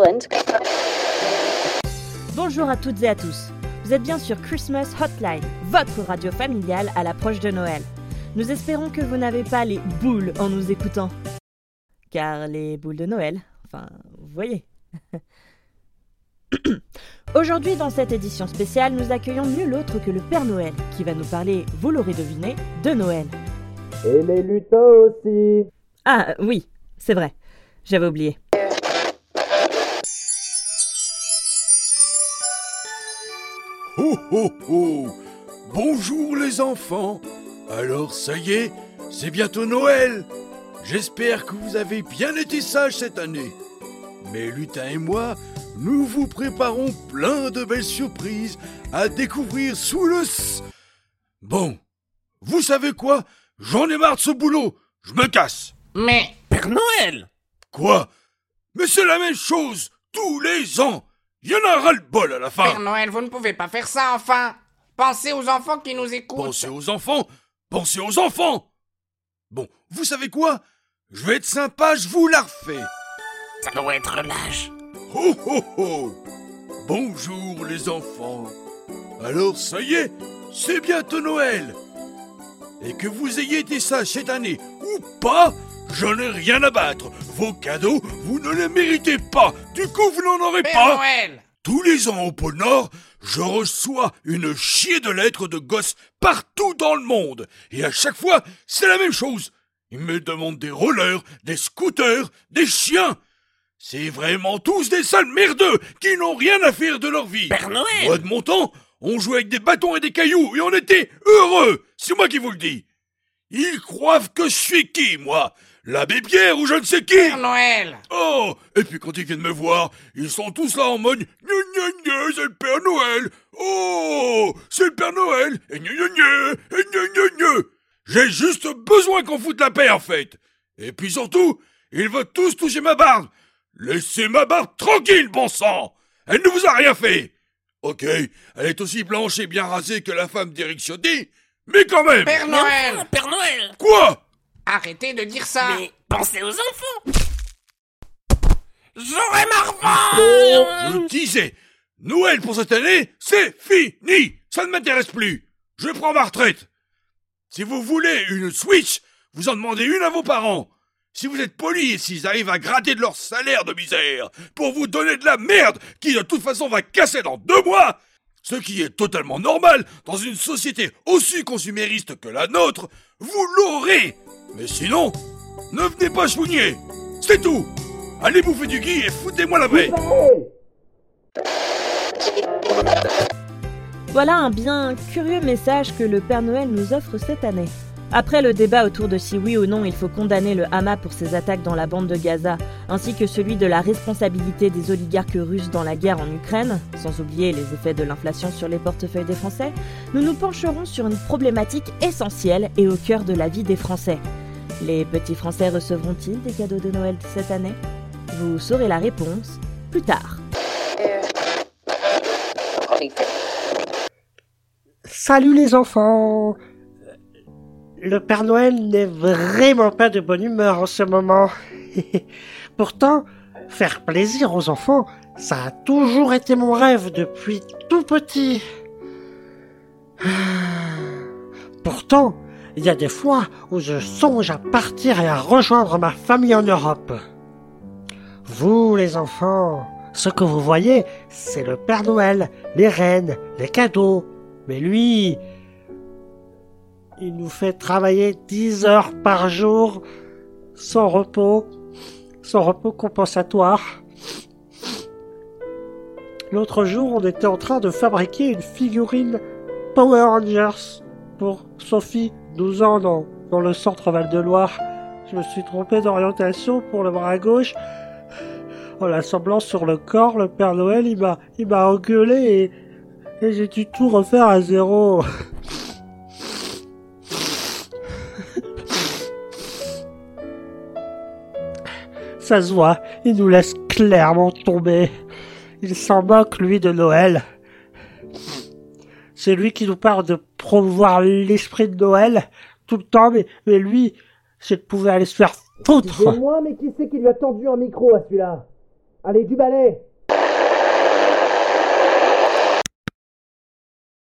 England. Bonjour à toutes et à tous. Vous êtes bien sur Christmas Hotline, votre radio familiale à l'approche de Noël. Nous espérons que vous n'avez pas les boules en nous écoutant. Car les boules de Noël, enfin, vous voyez. Aujourd'hui, dans cette édition spéciale, nous accueillons nul autre que le Père Noël, qui va nous parler, vous l'aurez deviné, de Noël. Et les lutins aussi. Ah oui, c'est vrai, j'avais oublié. Ho ho ho. Bonjour les enfants. Alors ça y est, c'est bientôt Noël. J'espère que vous avez bien été sages cette année. Mais Lutin et moi, nous vous préparons plein de belles surprises à découvrir sous le... s- Bon, vous savez quoi? J'en ai marre de ce boulot. Je me casse. Mais, Père Noël! Quoi? Mais c'est la même chose tous les ans Il y en a ras-le-bol à la fin. Père Noël, vous ne pouvez pas faire ça, enfin. Pensez aux enfants qui nous écoutent. Pensez aux enfants. Pensez aux enfants. Bon, vous savez quoi? Je vais être sympa, je vous la refais. Ça doit être l'âge. Ho ho ho. Bonjour les enfants. Alors ça y est, c'est bientôt Noël. Et que vous ayez été sages cette année ou pas, j'en ai rien à battre Vos cadeaux, vous ne les méritez pas Du coup, vous n'en aurez Père pas Noël Tous les ans au pôle Nord, je reçois une chier de lettres de gosses partout dans le monde. Et à chaque fois, c'est la même chose. Ils me demandent des rollers, des scooters, des chiens. C'est vraiment tous des sales merdeux qui n'ont rien à faire de leur vie. Père Noël Moi, de mon temps, on jouait avec des bâtons et des cailloux et on était heureux. C'est moi qui vous le dis. Ils croient que je suis qui, moi? L'abbé Pierre ou je ne sais qui? Père Noël. Oh Et puis quand ils viennent me voir, ils sont tous là en mode c'est le Père Noël! Oh C'est le Père Noël Et J'ai juste besoin qu'on foute la paix en fait. Et puis surtout, ils veulent tous toucher ma barbe. Laissez ma barbe tranquille, bon sang! Elle ne vous a rien fait. Ok, elle est aussi blanche et bien rasée que la femme d'Eric Ciotti, mais quand même. Père Noël. Père Noël. Quoi? Arrêtez de dire ça. Mais pensez aux enfants. J'aurais marre Je disais, Noël pour cette année, c'est fini. Ça ne m'intéresse plus. Je prends ma retraite. Si vous voulez une Switch, vous en demandez une à vos parents. Si vous êtes poli et s'ils arrivent à gratter de leur salaire de misère pour vous donner de la merde qui de toute façon va casser dans deux mois, ce qui est totalement normal dans une société aussi consumériste que la nôtre, vous l'aurez. Mais sinon, ne venez pas chougner. C'est tout. Allez bouffer du gui et foutez-moi la paix. Voilà un bien curieux message que le Père Noël nous offre cette année. Après le débat autour de si oui ou non il faut condamner le Hamas pour ses attaques dans la bande de Gaza, ainsi que celui de la responsabilité des oligarques russes dans la guerre en Ukraine, sans oublier les effets de l'inflation sur les portefeuilles des Français, nous nous pencherons sur une problématique essentielle et au cœur de la vie des Français. Les petits Français recevront-ils des cadeaux de Noël cette année? Vous saurez la réponse plus tard. Salut les enfants Le Père Noël n'est vraiment pas de bonne humeur en ce moment. Pourtant, faire plaisir aux enfants, ça a toujours été mon rêve depuis tout petit. Pourtant, il y a des fois où je songe à partir et à rejoindre ma famille en Europe. Vous, les enfants, ce que vous voyez, c'est le Père Noël, les reines, les cadeaux. Mais lui, il nous fait travailler 10 heures par jour, sans repos, sans repos compensatoire. L'autre jour, on était en train de fabriquer une figurine Power Rangers pour Sophie, 12 ans, dans, le centre Val-de-Loire. Je me suis trompé d'orientation pour le bras gauche. En l'assemblant sur le corps, le Père Noël, il m'a, il m'a engueulé et, et j'ai dû tout refaire à zéro. Ça se voit, il nous laisse clairement tomber. Il s'en moque, lui, de Noël. C'est lui qui nous parle de promouvoir l'esprit de Noël tout le temps, mais, lui, c'est de pouvoir aller se faire foutre. moi mais qui c'est qui lui a tendu un micro à celui-là? Allez, du balai